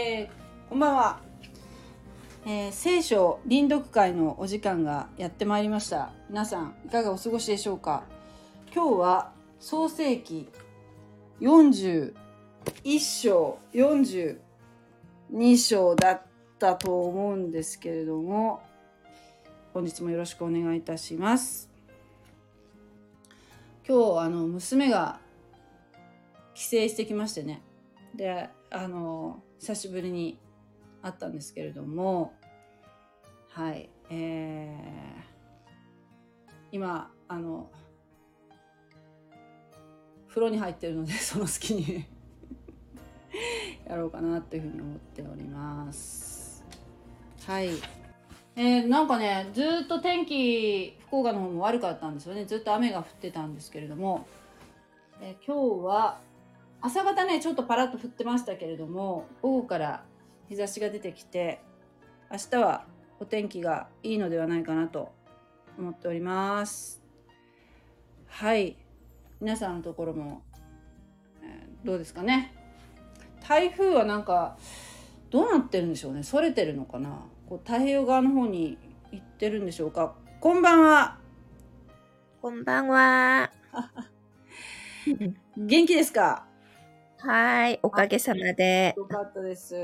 えー、こんばんは、えー、聖書臨読会のお時間がやってまいりました。皆さんいかがお過ごしでしょうか？今日は創世記41章42章だったと思うんですけれども本日もよろしくお願いいたします。今日あの娘が帰省してきましてね。であの久しぶりに会ったんですけれどもはいえー、今あの風呂に入ってるので その隙に やろうかなというふうに思っております。はい。えー、なんかねずっと天気福岡の方も悪かったんですよね。ずっと雨が降ってたんですけれども、えー、今日は朝方ねちょっとパラッと降ってましたけれども午後から日差しが出てきて明日はお天気がいいのではないかなと思っております。はい。皆さんのところも、えー、どうですかね。台風はなんかどうなってるんでしょうね。それてるのかな。こう太平洋側の方に行ってるんでしょうか。こんばんは。こんばんは。元気ですか？はい、おかげさまで。よかったです。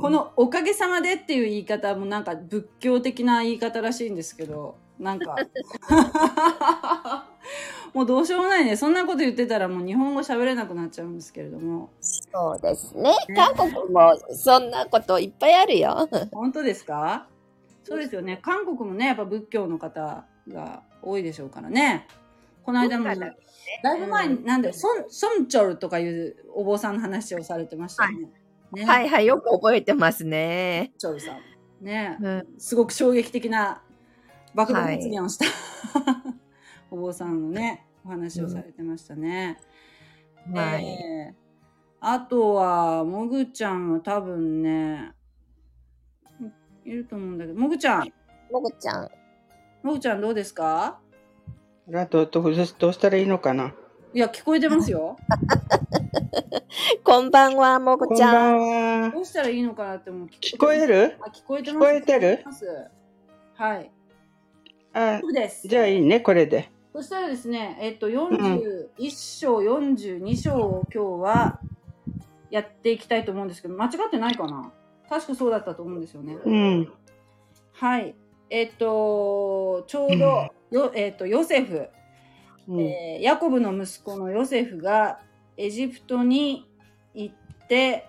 このおかげさまでっていう言い方もなんか仏教的な言い方らしいんですけど、なんか もうどうしようもないね。そんなこと言ってたらもう日本語喋れなくなっちゃうんですけれども。そうですね。韓国もそんなこといっぱいあるよ。本当ですか？そうですよね。韓国もね、やっぱ仏教の方が多いでしょうからね。この間も、だいぶ前に、なんで、ソン、ソンチョルとかいうお坊さんの話をされてましたね。はい。ね、はいはい、よく覚えてますね。チョルさん。ね、うん、すごく衝撃的な爆弾発言をした、はい、お坊さんのね、お話をされてましたね。うん、はい、えー、あとは、もぐちゃんは多分ね、いると思うんだけど、もぐちゃん。もぐちゃん。もぐちゃんどうですか？あとどうどうしたらいいのかな？いや、聞こえてますよ。こんばんは、もぐちゃん。こんばんは。どうしたらいいのかなって思う。聞こえる？あ、聞こえてます。聞こえてる？はい。あ、そうです。じゃあいいね、これで。そしたらですね、えっと、41章、42章を今日はやっていきたいと思うんですけど、間違ってないかな？確かそうだったと思うんですよね。うん。はい。えっと、ちょうど、よえっと、ヨセフ、うん、えー、ヤコブの息子のヨセフがエジプトに行って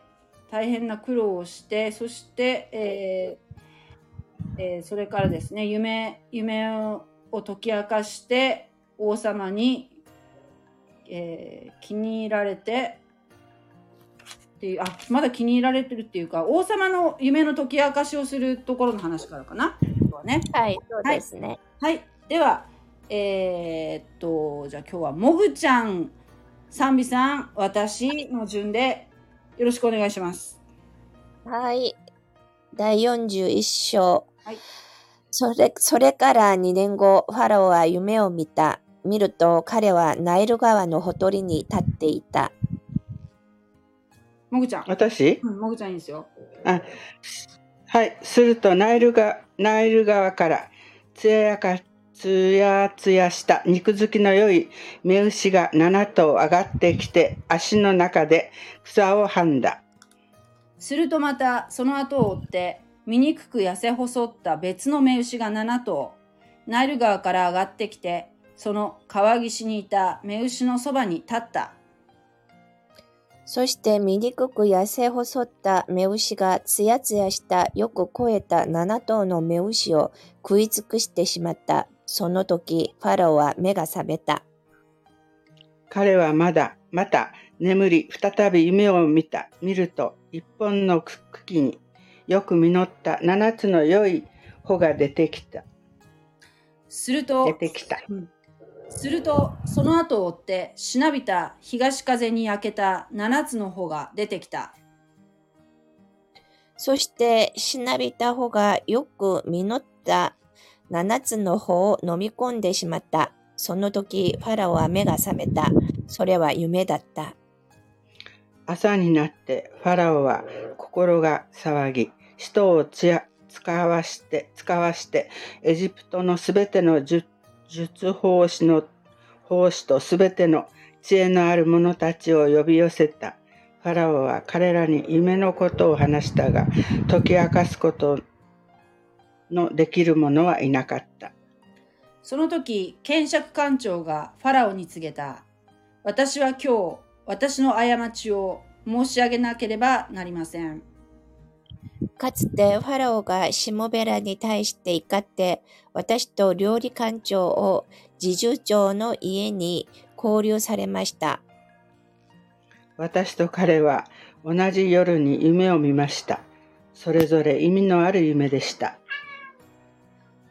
大変な苦労をしてそして、えーえー、それからですね夢夢を解き明かして王様に、えー、気に入られてっていうあまだ気に入られてるっていうか王様の夢の解き明かしをするところの話からかな。ね、はいそうですね。はい、はい、ではえー、っと、じゃあ今日はもぐちゃん、賛美さん、私の順でよろしくお願いします。はい。第41章。はい。それ、それから2年後、ファラオは夢を見た。見ると彼はナイル川のほとりに立っていた。もぐちゃん。私？うん、もぐちゃんいいですよ。あ、はい。するとナイルが、ナイル川から艶やかつやつやした肉付きの良い目牛が7頭上がってきて足の中で草をはんだ。するとまたその後を追って醜く痩せ細った別の目牛が7頭ナイル川から上がってきてその川岸にいた目牛のそばに立った。そして醜く痩せ細った目牛がつやつやしたよく肥えた7頭の目牛を食い尽くしてしまった。その時、ファラオは目が覚めた。彼はまだ、また眠り、再び夢を見た。見ると、一本の茎によく実った七つの良い穂が出てきた。すると、出てきた。すると、その後を追って、しなびた東風に焼けた七つの穂が出てきた。そして、しなびた穂がよく実った七つの穂を飲み込んでしまった。その時、ファラオは目が覚めた。それは夢だった。朝になってファラオは心が騒ぎ、人をつや使わして、使わして、エジプトのすべての術法師の奉仕とすべての知恵のある者たちを呼び寄せた。ファラオは彼らに夢のことを話したが、解き明かすことのできる者はいなかった。その時、検釈官長がファラオに告げた。私は今日、私の過ちを申し上げなければなりません。かつてファラオがシモベラに対して怒って、私と料理官長を侍従長の家に交流されました。私と彼は同じ夜に夢を見ました。それぞれ意味のある夢でした。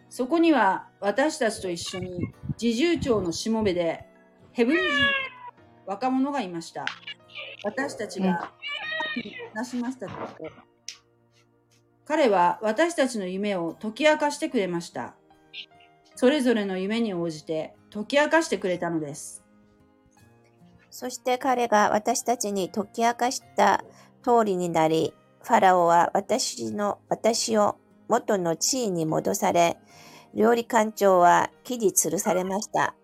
そこには私たちと一緒に侍従長のしもべでヘブル人若者がいました。私たちがなしましたと彼は私たちの夢を解き明かしてくれました。それぞれの夢に応じて解き明かしてくれたのです。そして彼が私たちに解き明かした通りになり、ファラオは私の、私を元の地位に戻され、料理官長は木に吊るされました。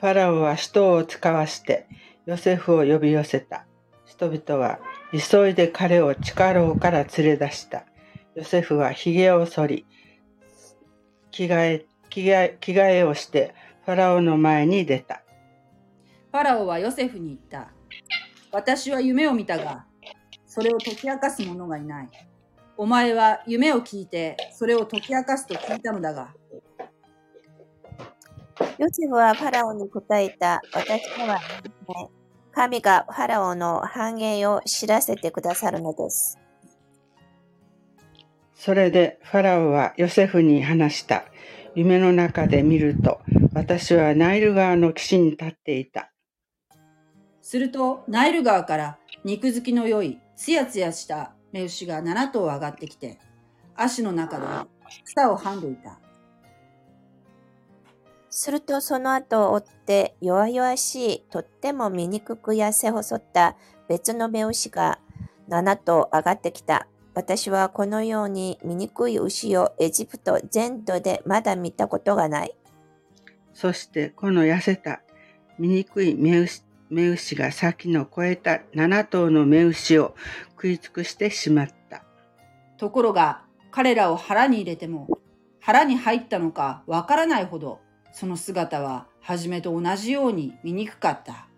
ファラオは人を使わして、ヨセフを呼び寄せた。人々は急いで彼を地下牢から連れ出した。ヨセフは髭を剃り、着替え、着替え着替えをしてファラオの前に出た。ファラオはヨセフに言った。私は夢を見たが、それを解き明かす者がいない。お前は夢を聞いて、それを解き明かすと聞いたのだが。ヨセフはファラオに答えた。私は、神がファラオの繁栄を知らせてくださるのです。それでファラオはヨセフに話した。夢の中で見ると、私はナイル川の岸に立っていた。すると、ナイル川から肉付きの良い、つやつやした目牛が7頭上がってきて、足の中で草をはんでいた。するとその後を追って弱々しい、とっても醜く痩せ細った別の目牛が7頭上がってきた。私はこのように醜い牛をエジプト全土でまだ見たことがない。そしてこの痩せた醜い目牛目牛が先の超えた7頭の目牛を食い尽くしてしまった。ところが彼らを腹に入れても腹に入ったのかわからないほどその姿は初めと同じように醜かった。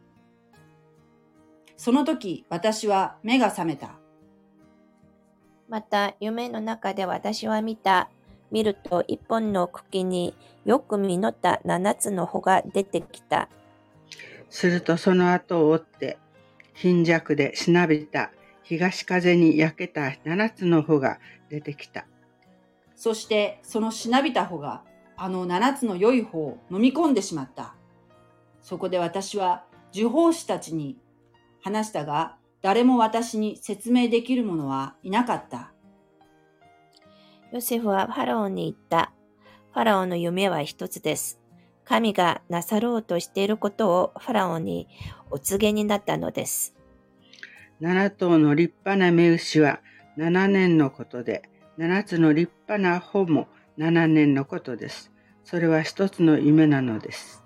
その時私は目が覚めた。また夢の中で私は見た。見ると一本の茎によく実った七つの穂が出てきた。するとその後を追って貧弱でしなびた東風に焼けた七つの穂が出てきた。そしてそのしなびた穂があの七つの良い穂を飲み込んでしまった。そこで私は受法師たちに話したが、誰も私に説明できる者はいなかった。ヨセフはファラオに言った。ファラオの夢は一つです。神がなさろうとしていることをファラオにお告げになったのです。七頭の立派な目牛は七年のことで、七つの立派な穂も七年のことです。それは一つの夢なのです。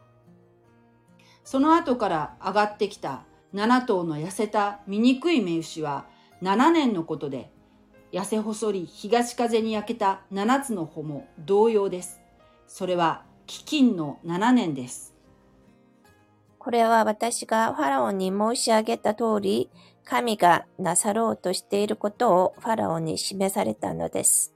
その後から上がってきた7頭の痩せた醜い目牛は7年のことで、痩せ細り東風に焼けた7つの穂も同様です。それは飢饉の7年です。これは私がファラオに申し上げた通り、神がなさろうとしていることをファラオに示されたのです。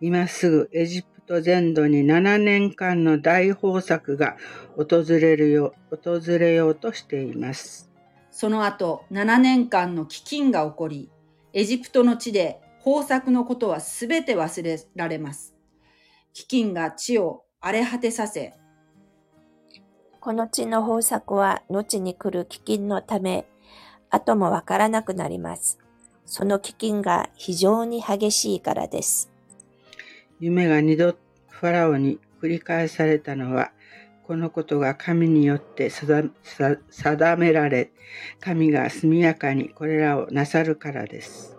今すぐエジプト全土に7年間の大豊作が訪れるよ訪れようとしています。その後、7年間の飢饉が起こり、エジプトの地で豊作のことはすべて忘れられます。飢饉が地を荒れ果てさせ、この地の豊作は後に来る飢饉のため、後もわからなくなります。その飢饉が非常に激しいからです。夢が二度ファラオに繰り返されたのは、このことが神によって定定められ、神が速やかにこれらをなさるからです。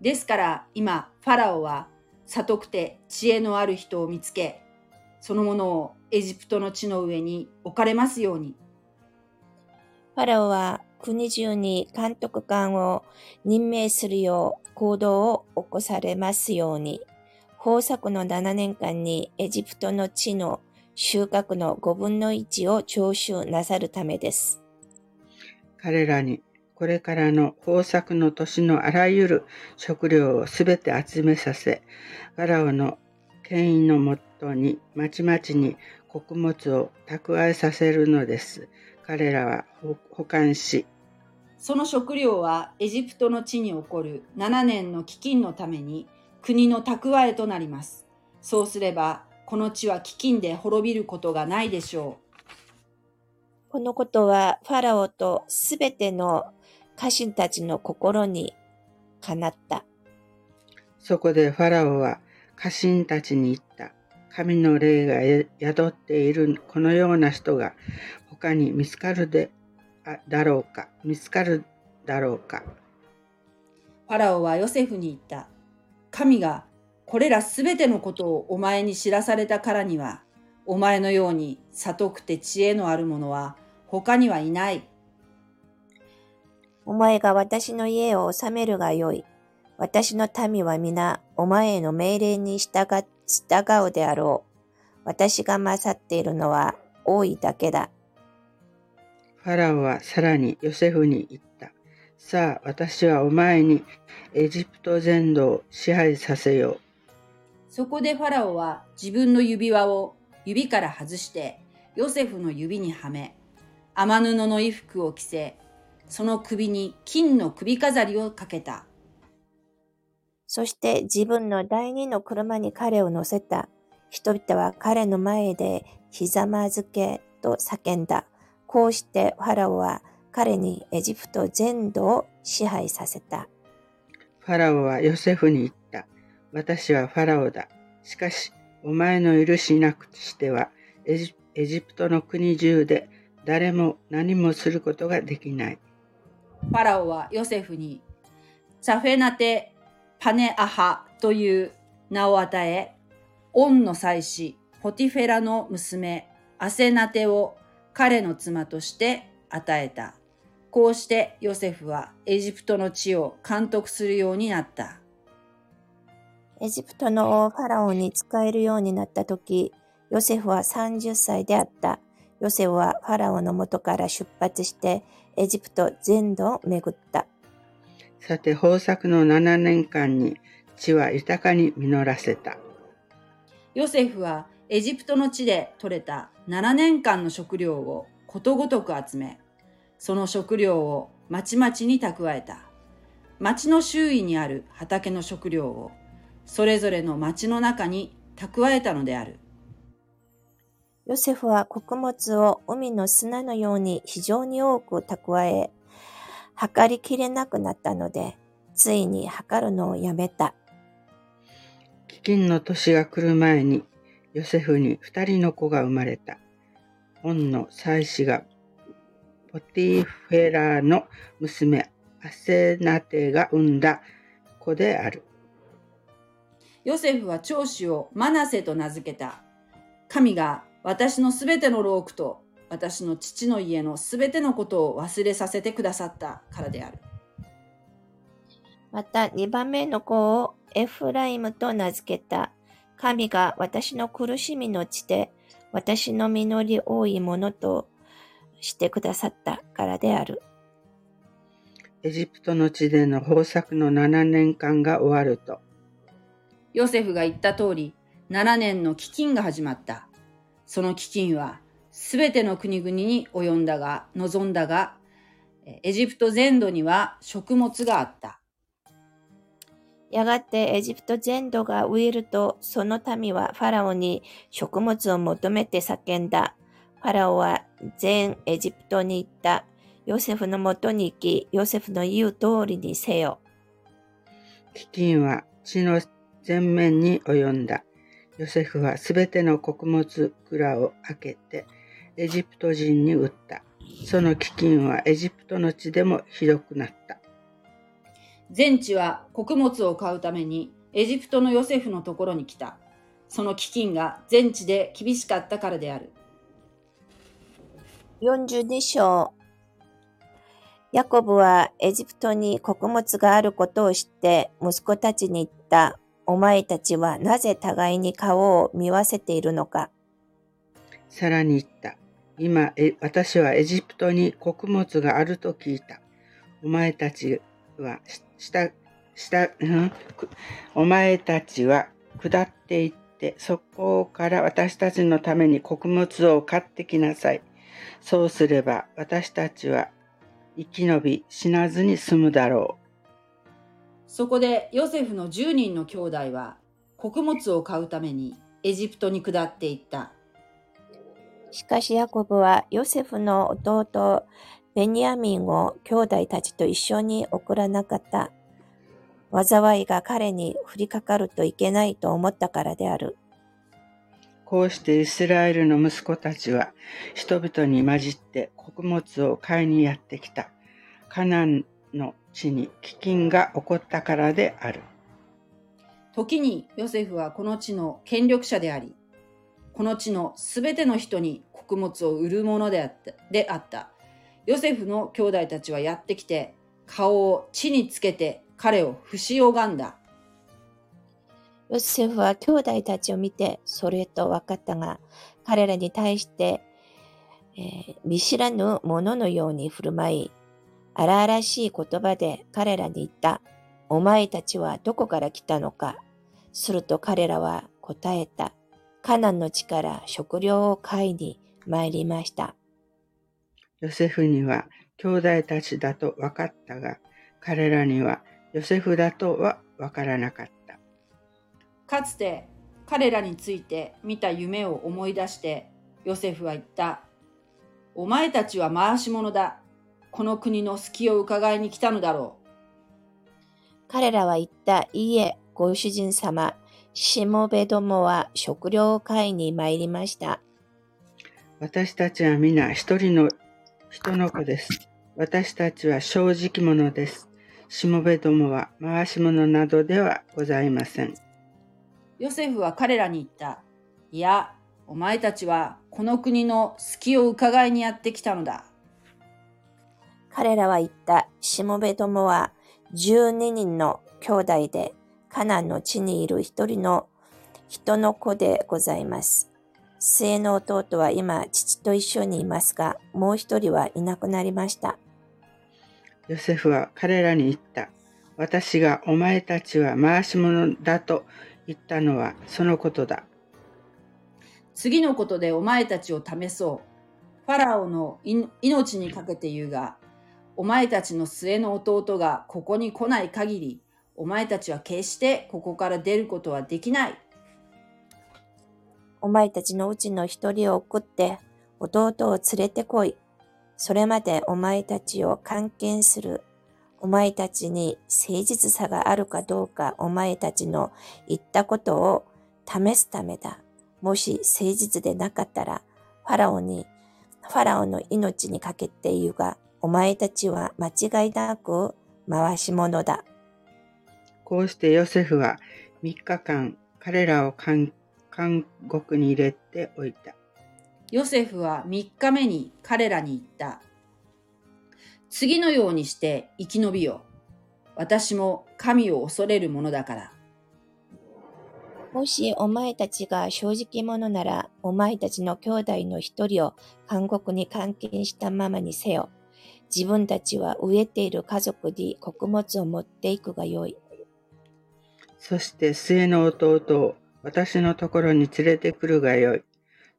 ですから今ファラオは悟くて知恵のある人を見つけそのものをエジプトの地の上に置かれますようにファラオは国中に監督官を任命するよう行動を起こされますように、豊作の7年間にエジプトの地の収穫の5分の1を徴収なさるためです。彼らにこれからの豊作の年のあらゆる食料をすべて集めさせ、ファラオの権威のもとにまちまちに穀物を蓄えさせるのです。彼らは保管し、その食料はエジプトの地に起こる7年の飢饉のために国の蓄えとなりますそうすればこの地は飢饉で滅びることがないでしょこのことはファラオとすべての家臣たちの心にかなった。そこでファラオは家臣たちに言った。神の霊が宿っているこのような人が他に見つかるであだろうか見つかるだろうかうファラオはヨセフに言った神がこれらすべてのことをお前に知らされたからにはお前のように悟くて知恵のある者は他にはいないお前が私の家を治めるがよい。私の民は皆、お前への命令に従従うであろう。私が勝っているのは多いだけだ。ファラオはさらにヨセフに言った。さあ、私はお前にエジプト全土を支配させよう。そこでファラオは自分の指輪を指から外してヨセフの指にはめ、天布の衣服を着せ、その首に金の首飾りをかけた。そして自分の第二の車に彼を乗せた。人々は彼の前でひざまずけと叫んだ。こうしてファラオは彼にエジプト全土を支配させた。ファラオはヨセフに言った。私はファラオだ。しかし、お前の許しなくしてはエジ、エジプトの国中で誰も何もすることができない。ファラオはヨセフに、チャフェナテ・パネアハという名を与え、オンの妻子、ポティフェラの娘、アセナテを彼の妻として与えた。こうしてヨセフはエジプトの地を監督するようになった。エジプトの王ファラオに仕えるようになった時、ヨセフは30歳であった。ヨセフはファラオの元から出発してエジプト全土を巡った。さて、豊作の7年間に地は豊かに実らせた。ヨセフはエジプトの地で採れた7年間の食料をことごとく集め、その食料をまちまちに蓄えた。町の周囲にある畑の食料をそれぞれの町の中に蓄えたのである。ヨセフは穀物を海の砂のように非常に多く蓄え、測りきれなくなったので、ついに測るのをやめた。飢饉の年が来る前に、ヨセフに二人の子が生まれた。オンの妻子がポティフェラの娘アセナテが産んだ子である。ヨセフは長子をマナセと名付けた。神が私のすべての労苦と私の父の家のすべてのことを忘れさせてくださったからである。また二番目の子をエフライムと名付けた。神が私の苦しみの地で私の実り多いものとしてくださったからである。エジプトの地での豊作の7年間が終わると、ヨセフが言った通り、7年の飢饉が始まった。その飢饉は、すべての国々に及んだが、望んだが、エジプト全土には食物があった。やがてエジプト全土が飢えると、その民はファラオに食物を求めて叫んだ。ファラオは全エジプトに行った。ヨセフのもとに行き、ヨセフの言う通りにせよ。飢饉は地の全面に及んだ。ヨセフはすべての穀物蔵を開けてエジプト人に売った。その飢饉はエジプトの地でもひどくなった。全地は穀物を買うためにエジプトのヨセフのところに来た。その飢饉が全地で厳しかったからである。42章ヤコブはエジプトに穀物があることを知って息子たちに言った。お前たちはなぜ互いに顔を見わせているのか。さらに言った。今、私はエジプトに穀物があると聞いた。お前たちは、し下、下、うん？お前たちは下っていって、そこから私たちのために穀物を買ってきなさい。そうすれば私たちは生き延び死なずに済むだろそこでヨセフの10人の兄弟は穀物を買うためにエジプトに下っていった。しかしヤコブはヨセフの弟ベニヤミンを兄弟たちと一緒に送らなかった。災いが彼に降りかかるといけないと思ったからである。こうしてイスラエルの息子たちは人々に混じって穀物を買いにやってきた。カナンの地に飢饉が起こったからである。時にヨセフはこの地の権力者であり、この地のすべての人に穀物を売るものであった。であったヨセフの兄弟たちはやってきて、顔を地につけて彼を不死拝んだ。ヨセフは兄弟たちを見てそれと分かったが、彼らに対して、えー見知らぬ者のように振る舞い、荒々しい言葉で彼らに言った。お前たちはどこから来たのか。すると彼らは答えた。カナンの地から食料を買いに参りました。ヨセフには兄弟たちだと分かったが、彼らにはヨセフだとは分からなかった。かつて彼らについて見た夢を思い出して、ヨセフは言った。お前たちは回し者だ。この国の隙を伺いに来たのだろ彼らは言った。いいえ、ご主人様。しもべどもは食料を買いに参りました。私たちは皆一人の人の子です。私たちは正直者です。しもべどもは回し者などではございません。う。ヨセフは彼らに言った。いや、お前たちはこの国の隙を伺いにやってきたのだ。彼らは言った。しもべどもは12人の兄弟で、カナンの地にいる一人の人の子でございます。末の弟は今父と一緒にいますが、もう一人はいなくなりました。ヨセフは彼らに言った。私がお前たちは回し者だと言ったのはそのことだ。次のことでお前たちを試そう。ファラオのい命にかけて言うが、お前たちの末の弟がここに来ない限り、お前たちは決してここから出ることはできない。お前たちのうちの一人を送って、弟を連れてこい。それまでお前たちを監禁する。お前たちに誠実さがあるかどうか、お前たちの言ったことを試すためだ。もし誠実でなかったら、ファラオに、ファラオの命にかけて言うが、お前たちは間違いなく回し者だ。こうしてヨセフは3日間彼らを監監獄に入れておいた。ヨセフは3日目に彼らに言った。次のようにして生き延びよう。私も神を恐れるものだから。もしお前たちが正直者なら、お前たちの兄弟の一人を監獄に監禁したままにせよ。自分たちは飢えている家族に穀物を持っていくがよい。そして末の弟を私のところに連れてくるがよい。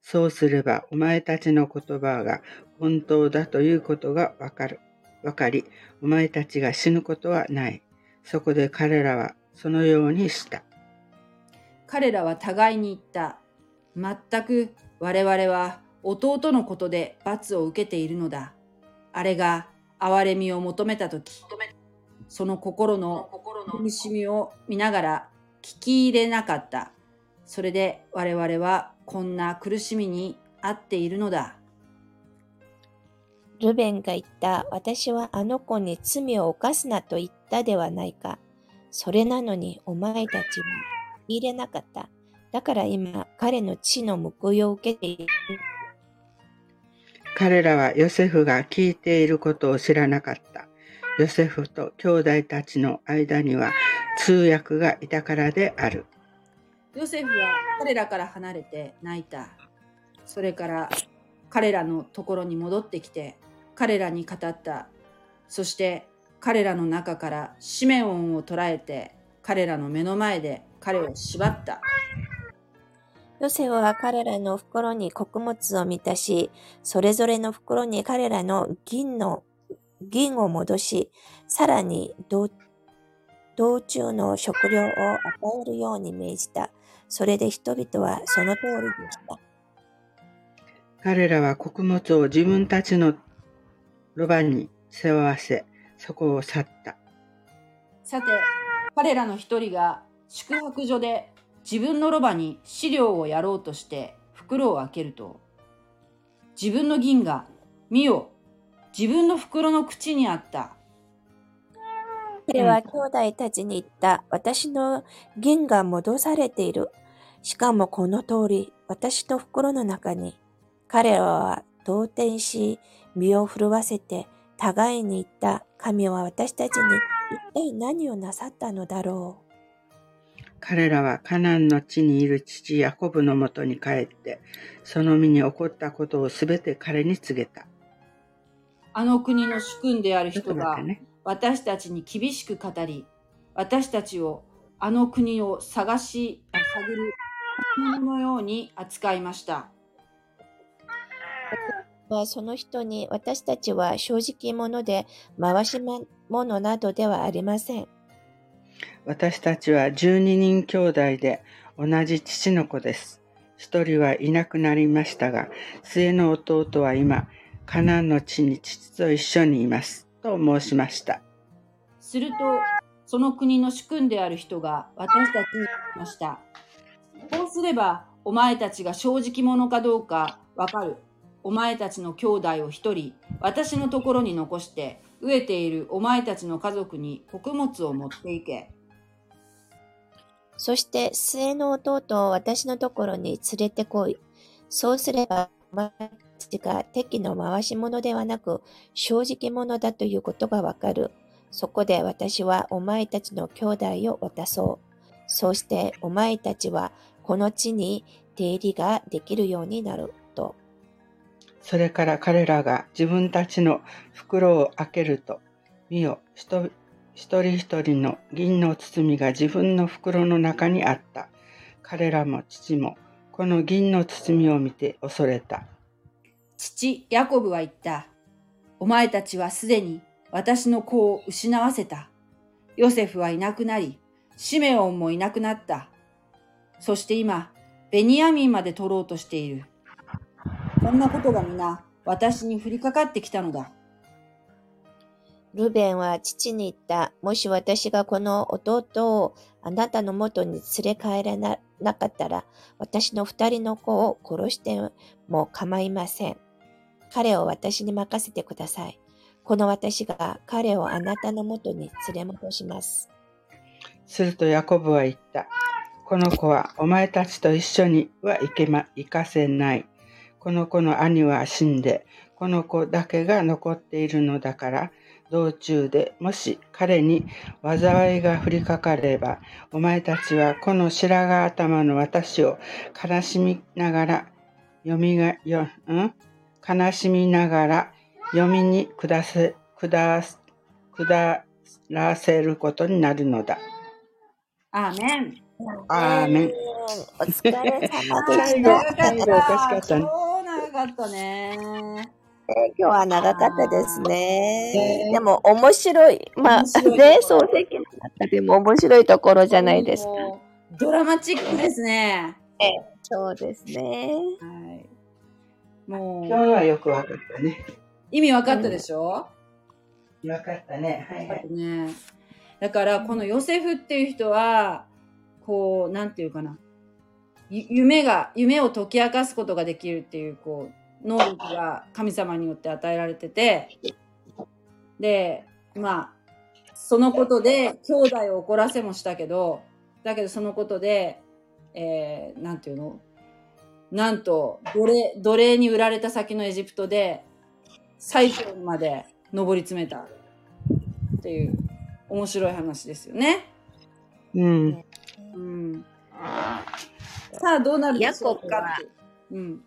そうすればお前たちの言葉が本当だということがわかる。わかり、お前たちが死ぬことはない。そこで彼らはそのようにした。彼らは互いに言った。全く我々は弟のことで罰を受けているのだ。あれが憐れみを求めたとき、その心の苦しみを見ながら聞き入れなかった。それで我々はこんな苦しみに遭っているのだ。ルベンが言った、私はあの子に罪を犯すなと言ったではないか。それなのにお前たちは入れなかった。だから今、彼の血の報いを受けている。彼らはヨセフが聞いていることを知らなかった。ヨセフと兄弟たちの間には通訳がいたからである。ヨセフは彼らから離れて泣いた。それから彼らのところに戻ってきて彼らに語った。そして彼らの中からシメオンを捕らえて彼らの目の前で彼を縛った。ヨセフは彼らの袋に穀物を満たし、それぞれの袋に彼らの銀の、銀を戻し、さらに道中の食料を与えるように命じた。それで人々はその通りでした。彼らは穀物を自分たちのロバに背負わせ、そこを去った。さて彼らの一人が宿泊所で自分のロバに飼料をやろうとして袋を開けると自分の銀が見よ自分の袋の口にあった彼は兄弟たちに言った。私の銀が戻されている。しかもこの通り、私の袋の中に。彼らは動転し、身を震わせて、互いに言った。神は私たちに一体何をなさったのだろう？彼らはカナンの地にいる父ヤコブのもとに帰って、その身に起こったことをすべて彼に告げた。あの国の主君である人が。私たちに厳しく語り私たちをあの国を探しあ探る物のように扱いましたはその人に私たちは正直者で回し者などではありません。私たちは12人兄弟で同じ父の子です。一人はいなくなりましたが、末の弟は今、カナンの地に父と一緒にいます。と申しました。するとその国の主君である人が私たちに言いましたこうすればお前たちが正直者かどうかわかるお前たちの兄弟を一人私のところに残して飢えているお前たちの家族に穀物を持っていけそして末の弟を私のところに連れてこい。そうすれば、お前たちが敵の回し者ではなく、正直者だということがわかる。そこで私はお前たちの兄弟を渡そう。そしてお前たちはこの地に出入りができるようになる。それから彼らが自分たちの袋を開けると、見よ、一人一人の銀の包みが自分の袋の中にあった。彼らも父も、この銀の包みを見て恐れた。父ヤコブは言った。お前たちはすでに私の子を失わせた。ヨセフはいなくなり、シメオンもいなくなった。そして今、ベニヤミンまで取ろうとしている。こんなことが皆私に降りかかってきたのだ。ルベンは父に言った。もし私がこの弟をあなたの元に連れ帰らななかったら、私の二人の子を殺しても構いません。彼を私に任せてください。この私が彼をあなたの元に連れ戻します。するとヤコブは言った。この子はお前たちと一緒には行けま、行かせない。この子の兄は死んで、この子だけが残っているのだから、道中でもし彼に災いが降りかかれば、お前たちはこの白髪頭の私を悲しみながら、読みが、よ、ん？悲しみながら読みに下せ、下す、下らせることになるのだ。アーメン。アーメン。お疲れ様で最後した。最後おかしかったね超長かったね。今日は長かったですねね。でも面白い。まあね、漱石の中でも面白いところじゃないですか。ドラマチックですね。そうですね。はい。も今日う、はよくわかったね。意味わかったでしょ、わかったね。はいはい。ねだからこのヨセフっていう人はこうなんていうかなゆ夢が夢を解き明かすことができるっていうこう能力が神様によって与えられててでまあそのことで兄弟を怒らせもしたけどだけどそのことで、えー、なんていうの？なんと奴隷奴隷に売られた先のエジプトで最高まで上り詰めたっていう面白い話ですよね。うん。うん、さあどうなるでしょうかう。うん、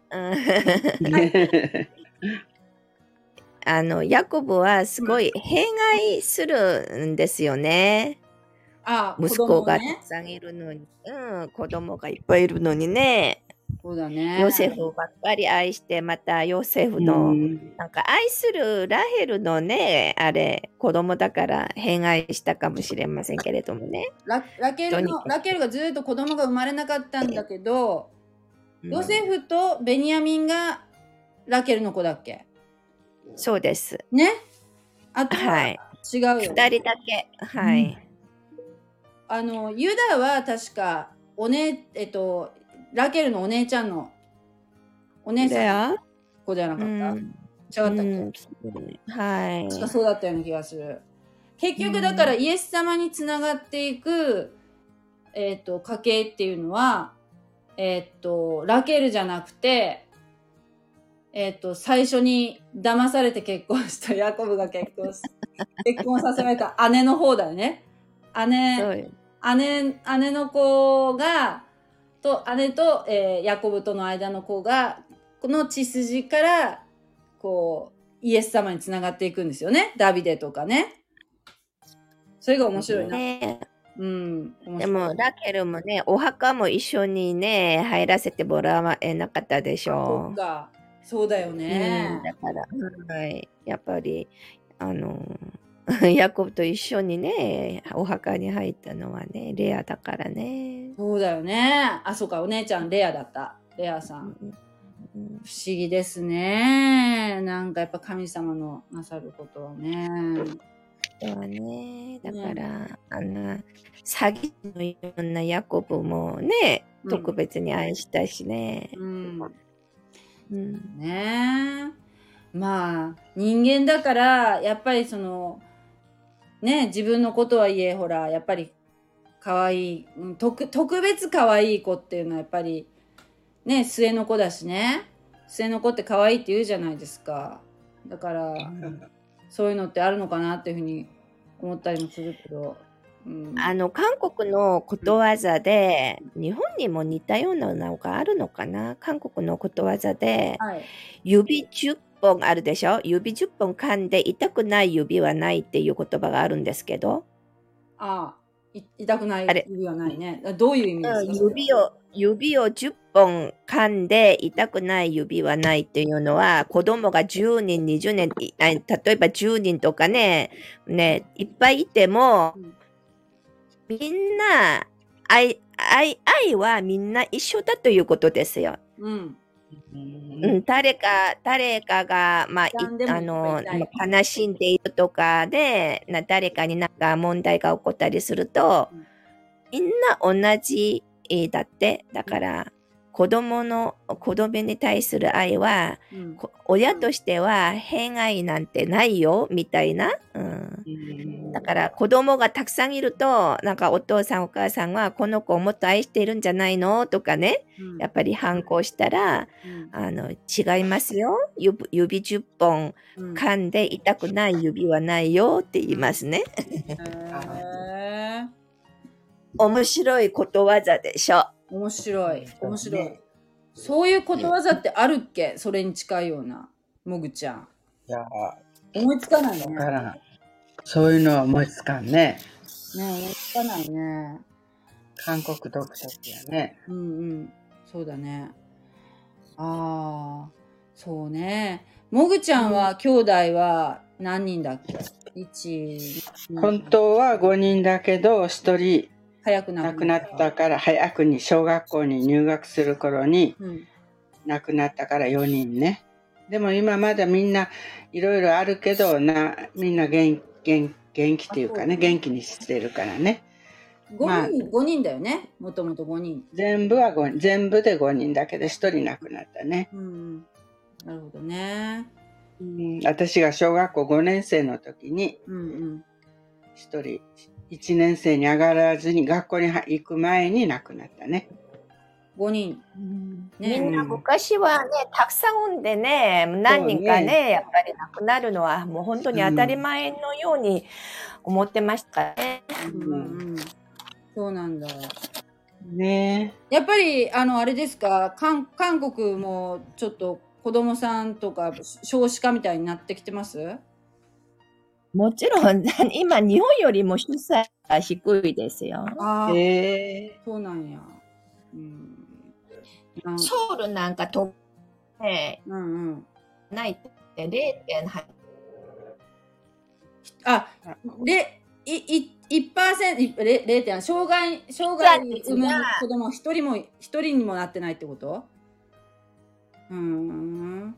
あの、ヤコブはすごい弊害するんですよね。あ息子がたねく。さんいるのに、うん、子供がいっぱいいるのにね、そうだね。ヨセフばっかり愛して、またヨセフうの、んなんか愛するラヘルのね、あれ、子供だから弊害したかもしれませんけれどもね。ララケルのラケルがずっと子供が生まれなかったんだけど、うんヨセフとベニヤミンがラケルの子だっけ？そうです。ね？あとは。はい違うよ、二人だけ。はい。あのユダは確かおねえっとラケルのお姉ちゃんのお姉さん子じゃなかった、うん。違ったっけ、うんはい。確かそうだったような気がする。結局だからイエス様につながっていく、えっ、と、家系っていうのは、えっ、と、ラケルじゃなくて、えっ、と、最初に騙されて結婚したヤコブが結婚し、結婚させられた姉の方だよね。姉、姉、姉の子が、と、姉と、えーヤコブとの間の子が、この血筋から、こう、イエス様につながっていくんですよね。ダビデとかね。それが面白いな。ねうん。でも、ラケルもね、お墓も一緒にね、入らせてもらえなかったでしそょっ。か。そうだようん、ね。だから、はい。やっぱり、あの、ヤコブと一緒にね、お墓に入ったのはね、レアだからね。そうだよね。あ、そうか。お姉ちゃん、レアだった。レアさん。うん不思議ですね。なんかやっぱ神様のなさることはね。そうはね、だから、あの、詐欺のようなヤコブもね、うん特別に愛したしね。うん。うん。ねえまあ人間だからやっぱりそのね自分のことはいえほらやっぱり可愛いうん特特別可愛い子っていうのはやっぱりね末の子だしね。末の子って可愛いって言うじゃないですか。だからそういうのってあるのかなっていうふうに思ったりもするけど、うん、あの、韓国のことわざで、日本にも似たようなのがあるのかな？韓国のことわざで、はい。指10本あるでしょ？指10本噛んで痛くない指はないっていう言葉があるんですけど、ああい痛くない指はないね。どういう意味ですか、指を、指を10本噛んで痛くない指はないっていうのは、子供が10人、20年、例えば10人とかね、ね、いっぱいいてもうん、みんな、愛、愛、愛はみんな一緒だということですよ。うんうん、誰か、誰かが、まあ、あの悲しんでいるとかで、な誰かになんか問題が起こったりするとうん、みんな同じえーだって。だから、子供の、子供に対する愛は、うんこ親としては弊害なんてないよ、みたいな。うん。だから子供がたくさんいると、なんかお父さんお母さんはこの子をもっと愛しているんじゃないの？とかね、うんやっぱり反抗したら、うんあの、違いますよ。指指10本うん噛んで痛くない指はないよって言いますね。面白いことわざでしょ。面白い。面白い。そういうことわざってあるっけ？それに近いような。もぐちゃん。いや、思いつかないね。わからん。そういうのは思いつかんね。ね思いつかないね。韓国独特やね。うんうん。そうだね。ああそうね。もぐちゃんは兄弟は何人だっけ？一本当は5人だけど、1人早く亡亡くなったから、早くに小学校に入学する頃にうん亡くなったから4人ね。でも今まだみんないろいろあるけどな、みんな元元元気っていうかね、元気にしてるからね。5まあ人、五人だよね。もともと5人。全部は5人、全部で5人だけど1人亡くなったね。うん。なるほどね。うん、私が小学校5年生の時にうんうん。1人、1年生に上がらずに学校に行く前に亡くなったね。5人。ねみんな昔はね、たくさん産んでね、何人かそうね、やっぱり亡くなるのはもう本当に当たり前のように思ってましたね。うんうん。そうなんだ。ねやっぱり、あの、あれですか、韓韓国もちょっと子供さんとか少子化みたいになってきてます？もちろん、今日本よりも出産が低いですよ。ああ、えそうなんや。うん。あソウルなんかと、ね、うんうん。ないって0.8。あ、で、い、い、一パーセント、れ0点、障害、障害産む子供一人も、一人にもなってないってこと？うーん。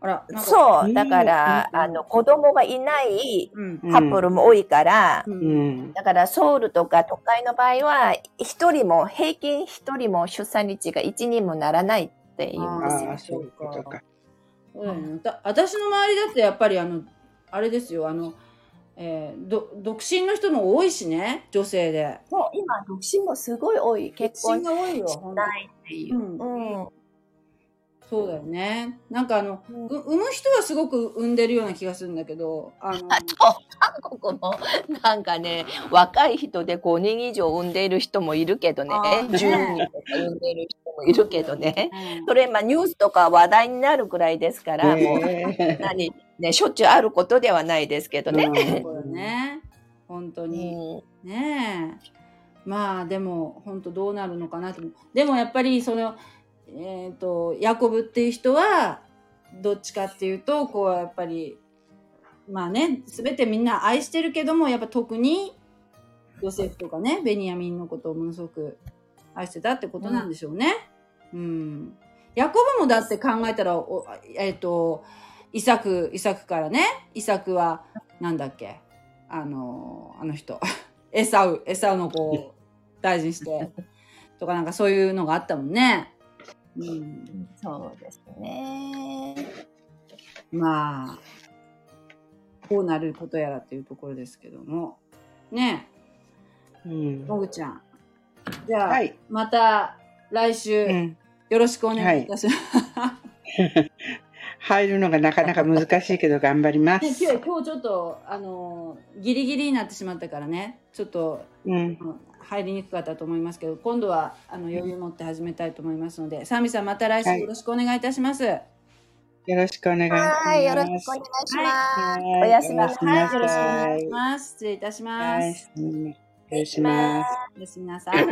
あら、そう、だから、うんあの、子供がいないカップルも多いから、う。うんん。だからソウルとか都会の場合は、一人も、平均一人も出産率が1人もならないっていうんですよああ、。そういうことか。そうだよね。だ私の周りだってやっぱりあの、あれですよ、あの、えー、ど独身の人も多いしね、女性で。もう今、独身もすごい多い。結婚しが多いないっていう。うんうんそうだよね。なんかあの、うんう産む人はすごく産んでるような気がするんだけど、あの、韓国も、なんかね、若い人で5人以上産んでいる人もいるけどね、あー10人とか産んでいる人もいるけどね。うんそれ、まあ、ニュースとか話題になるくらいですから、もう、え何、ね、しょっちゅうあることではないですけどね。そうだね。本当に。うんねえ。まあでも本当どうなるのかなと。でもやっぱりそのえっ、とヤコブっていう人はどっちかっていうとこうやっぱりまあね全てみんな愛してるけどもやっぱ特にヨセフとかねベニヤミンのことをものすごく愛してたってことなんでしょうね。うん。ヤコブもだって考えたらおえっ、とイサクイサクからねイサクはなんだっけあのあの人エサウエサウの子を大事にしてとかなんかそういうのがあったもんね。うん、そうですね。まあこうなることやらっていうところですけどもねうんえもぐちゃんじゃあ、はい。また来週、うん。よろしくお願いいたします。入るのがなかなか難しいけど頑張りまね、す。今日今日ちょっとあのギリギリになってしまったからねちょっとうん。うん入りにくかったと思いますけど今度はあの余裕持って始めたいと思いますのでサーミさんまた来週はいよろしくお願いいたします。はい、よろしくお願いします。はい、よろしくお願いします。はいおやすみなさいよろしくおは願いいします。失礼いたしまはいす。失礼します。おやすみなさい。